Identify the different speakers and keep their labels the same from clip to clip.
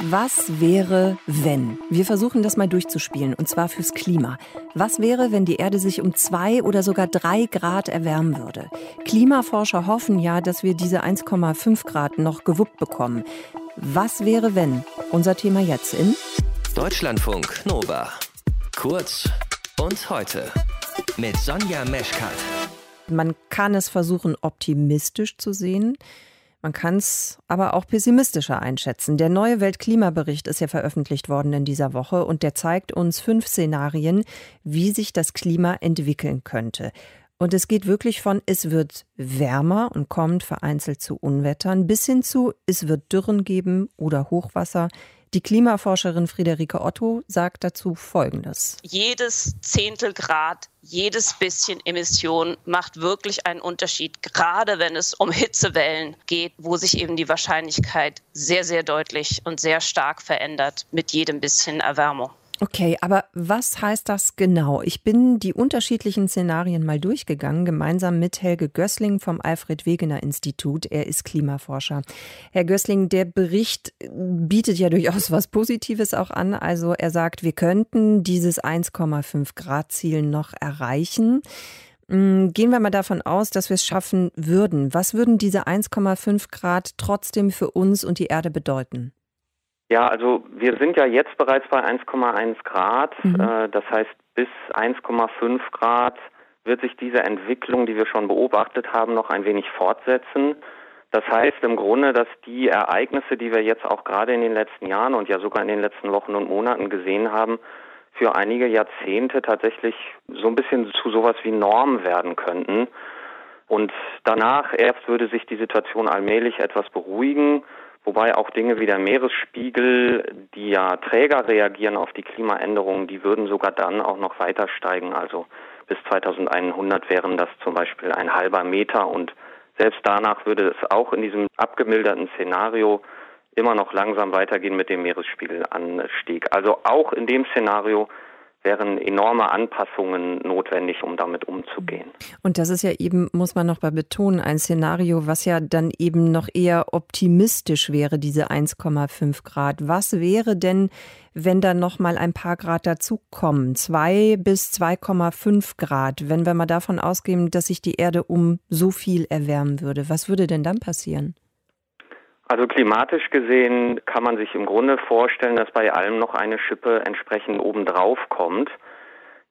Speaker 1: Was wäre, wenn? Wir versuchen das mal durchzuspielen, und zwar fürs Klima. Was wäre, wenn die Erde sich um zwei oder sogar drei Grad erwärmen würde? Klimaforscher hoffen ja, dass wir diese 1,5 Grad noch gewuppt bekommen. Was wäre, wenn? Unser Thema jetzt in
Speaker 2: Deutschlandfunk Nova. Kurz und heute mit Sonja Meschkat.
Speaker 1: Man kann es versuchen, optimistisch zu sehen. Man kann es aber auch pessimistischer einschätzen. Der neue Weltklimabericht ist ja veröffentlicht worden in dieser Woche und der zeigt uns fünf Szenarien, wie sich das Klima entwickeln könnte. Und es geht wirklich von, es wird wärmer und kommt vereinzelt zu Unwettern, bis hin zu, es wird Dürren geben oder Hochwasser. Die Klimaforscherin Friederike Otto sagt dazu Folgendes.
Speaker 3: Jedes Zehntel Grad, jedes bisschen Emission macht wirklich einen Unterschied, gerade wenn es um Hitzewellen geht, wo sich eben die Wahrscheinlichkeit sehr, sehr deutlich und sehr stark verändert mit jedem bisschen Erwärmung.
Speaker 1: Okay, aber was heißt das genau? Ich bin die unterschiedlichen Szenarien mal durchgegangen, gemeinsam mit Helge Gößling vom Alfred Wegener Institut. Er ist Klimaforscher. Herr Gößling, der Bericht bietet ja durchaus was Positives auch an. Also er sagt, wir könnten dieses 1,5 Grad Ziel noch erreichen. Hm, gehen wir mal davon aus, dass wir es schaffen würden. Was würden diese 1,5 Grad trotzdem für uns und die Erde bedeuten?
Speaker 4: Ja, also wir sind ja jetzt bereits bei 1,1 Grad. Mhm. Äh, das heißt, bis 1,5 Grad wird sich diese Entwicklung, die wir schon beobachtet haben, noch ein wenig fortsetzen. Das heißt im Grunde, dass die Ereignisse, die wir jetzt auch gerade in den letzten Jahren und ja sogar in den letzten Wochen und Monaten gesehen haben, für einige Jahrzehnte tatsächlich so ein bisschen zu sowas wie Norm werden könnten. Und danach erst würde sich die Situation allmählich etwas beruhigen. Wobei auch Dinge wie der Meeresspiegel, die ja Träger reagieren auf die Klimaänderungen, die würden sogar dann auch noch weiter steigen. Also bis 2100 wären das zum Beispiel ein halber Meter und selbst danach würde es auch in diesem abgemilderten Szenario immer noch langsam weitergehen mit dem Meeresspiegelanstieg. Also auch in dem Szenario wären enorme Anpassungen notwendig, um damit umzugehen.
Speaker 1: Und das ist ja eben, muss man noch mal betonen, ein Szenario, was ja dann eben noch eher optimistisch wäre, diese 1,5 Grad. Was wäre denn, wenn da noch mal ein paar Grad dazukommen? 2 bis 2,5 Grad, wenn wir mal davon ausgehen, dass sich die Erde um so viel erwärmen würde. Was würde denn dann passieren?
Speaker 4: Also klimatisch gesehen kann man sich im Grunde vorstellen, dass bei allem noch eine Schippe entsprechend obendrauf kommt.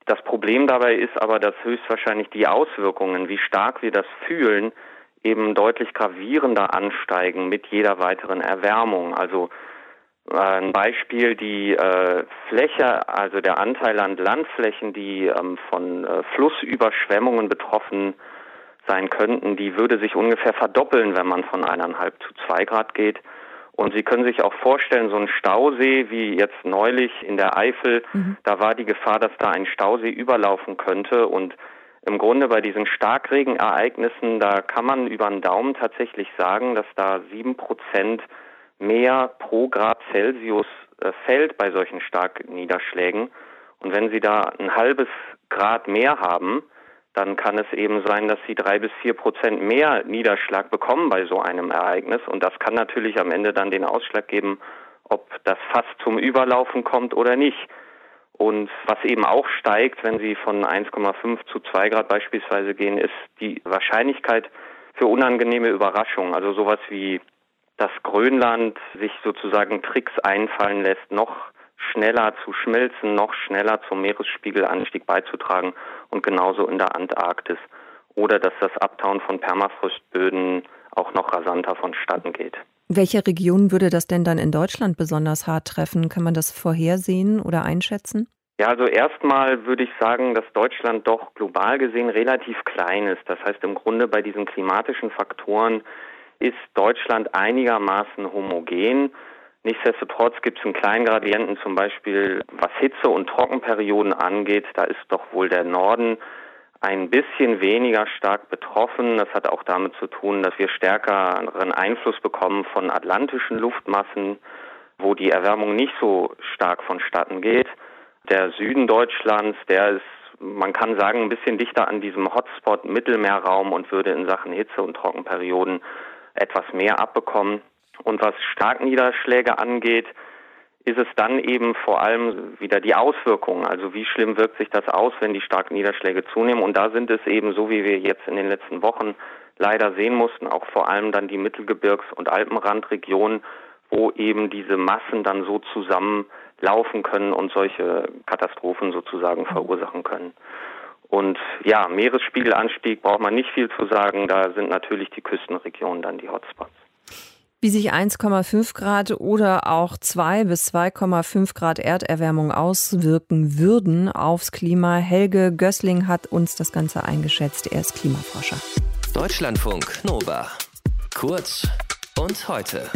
Speaker 4: Das Problem dabei ist aber, dass höchstwahrscheinlich die Auswirkungen, wie stark wir das fühlen, eben deutlich gravierender ansteigen mit jeder weiteren Erwärmung. Also äh, ein Beispiel, die äh, Fläche, also der Anteil an Landflächen, die ähm, von äh, Flussüberschwemmungen betroffen sein könnten, die würde sich ungefähr verdoppeln, wenn man von eineinhalb zu zwei Grad geht. Und Sie können sich auch vorstellen, so ein Stausee wie jetzt neulich in der Eifel, mhm. da war die Gefahr, dass da ein Stausee überlaufen könnte. Und im Grunde bei diesen Starkregenereignissen, da kann man über den Daumen tatsächlich sagen, dass da sieben Prozent mehr pro Grad Celsius äh, fällt bei solchen Starkniederschlägen. Und wenn Sie da ein halbes Grad mehr haben, dann kann es eben sein, dass sie drei bis vier Prozent mehr Niederschlag bekommen bei so einem Ereignis. Und das kann natürlich am Ende dann den Ausschlag geben, ob das fast zum Überlaufen kommt oder nicht. Und was eben auch steigt, wenn Sie von 1,5 zu 2 Grad beispielsweise gehen, ist die Wahrscheinlichkeit für unangenehme Überraschungen. Also sowas wie, dass Grönland sich sozusagen Tricks einfallen lässt, noch schneller zu schmelzen, noch schneller zum Meeresspiegelanstieg beizutragen und genauso in der Antarktis. Oder dass das Abtauen von Permafrostböden auch noch rasanter vonstatten geht.
Speaker 1: Welche Region würde das denn dann in Deutschland besonders hart treffen? Kann man das vorhersehen oder einschätzen?
Speaker 4: Ja, also erstmal würde ich sagen, dass Deutschland doch global gesehen relativ klein ist. Das heißt, im Grunde bei diesen klimatischen Faktoren ist Deutschland einigermaßen homogen. Nichtsdestotrotz gibt es einen kleinen Gradienten, zum Beispiel was Hitze- und Trockenperioden angeht. Da ist doch wohl der Norden ein bisschen weniger stark betroffen. Das hat auch damit zu tun, dass wir stärkeren Einfluss bekommen von atlantischen Luftmassen, wo die Erwärmung nicht so stark vonstatten geht. Der Süden Deutschlands, der ist, man kann sagen, ein bisschen dichter an diesem Hotspot Mittelmeerraum und würde in Sachen Hitze- und Trockenperioden etwas mehr abbekommen. Und was Starkniederschläge angeht, ist es dann eben vor allem wieder die Auswirkungen. Also wie schlimm wirkt sich das aus, wenn die starken Niederschläge zunehmen? Und da sind es eben so, wie wir jetzt in den letzten Wochen leider sehen mussten, auch vor allem dann die Mittelgebirgs- und Alpenrandregionen, wo eben diese Massen dann so zusammenlaufen können und solche Katastrophen sozusagen verursachen können. Und ja, Meeresspiegelanstieg braucht man nicht viel zu sagen. Da sind natürlich die Küstenregionen dann die Hotspots.
Speaker 1: Wie sich 1,5 Grad oder auch 2 bis 2,5 Grad Erderwärmung auswirken würden aufs Klima. Helge Gößling hat uns das Ganze eingeschätzt. Er ist Klimaforscher.
Speaker 2: Deutschlandfunk Nova. Kurz und heute.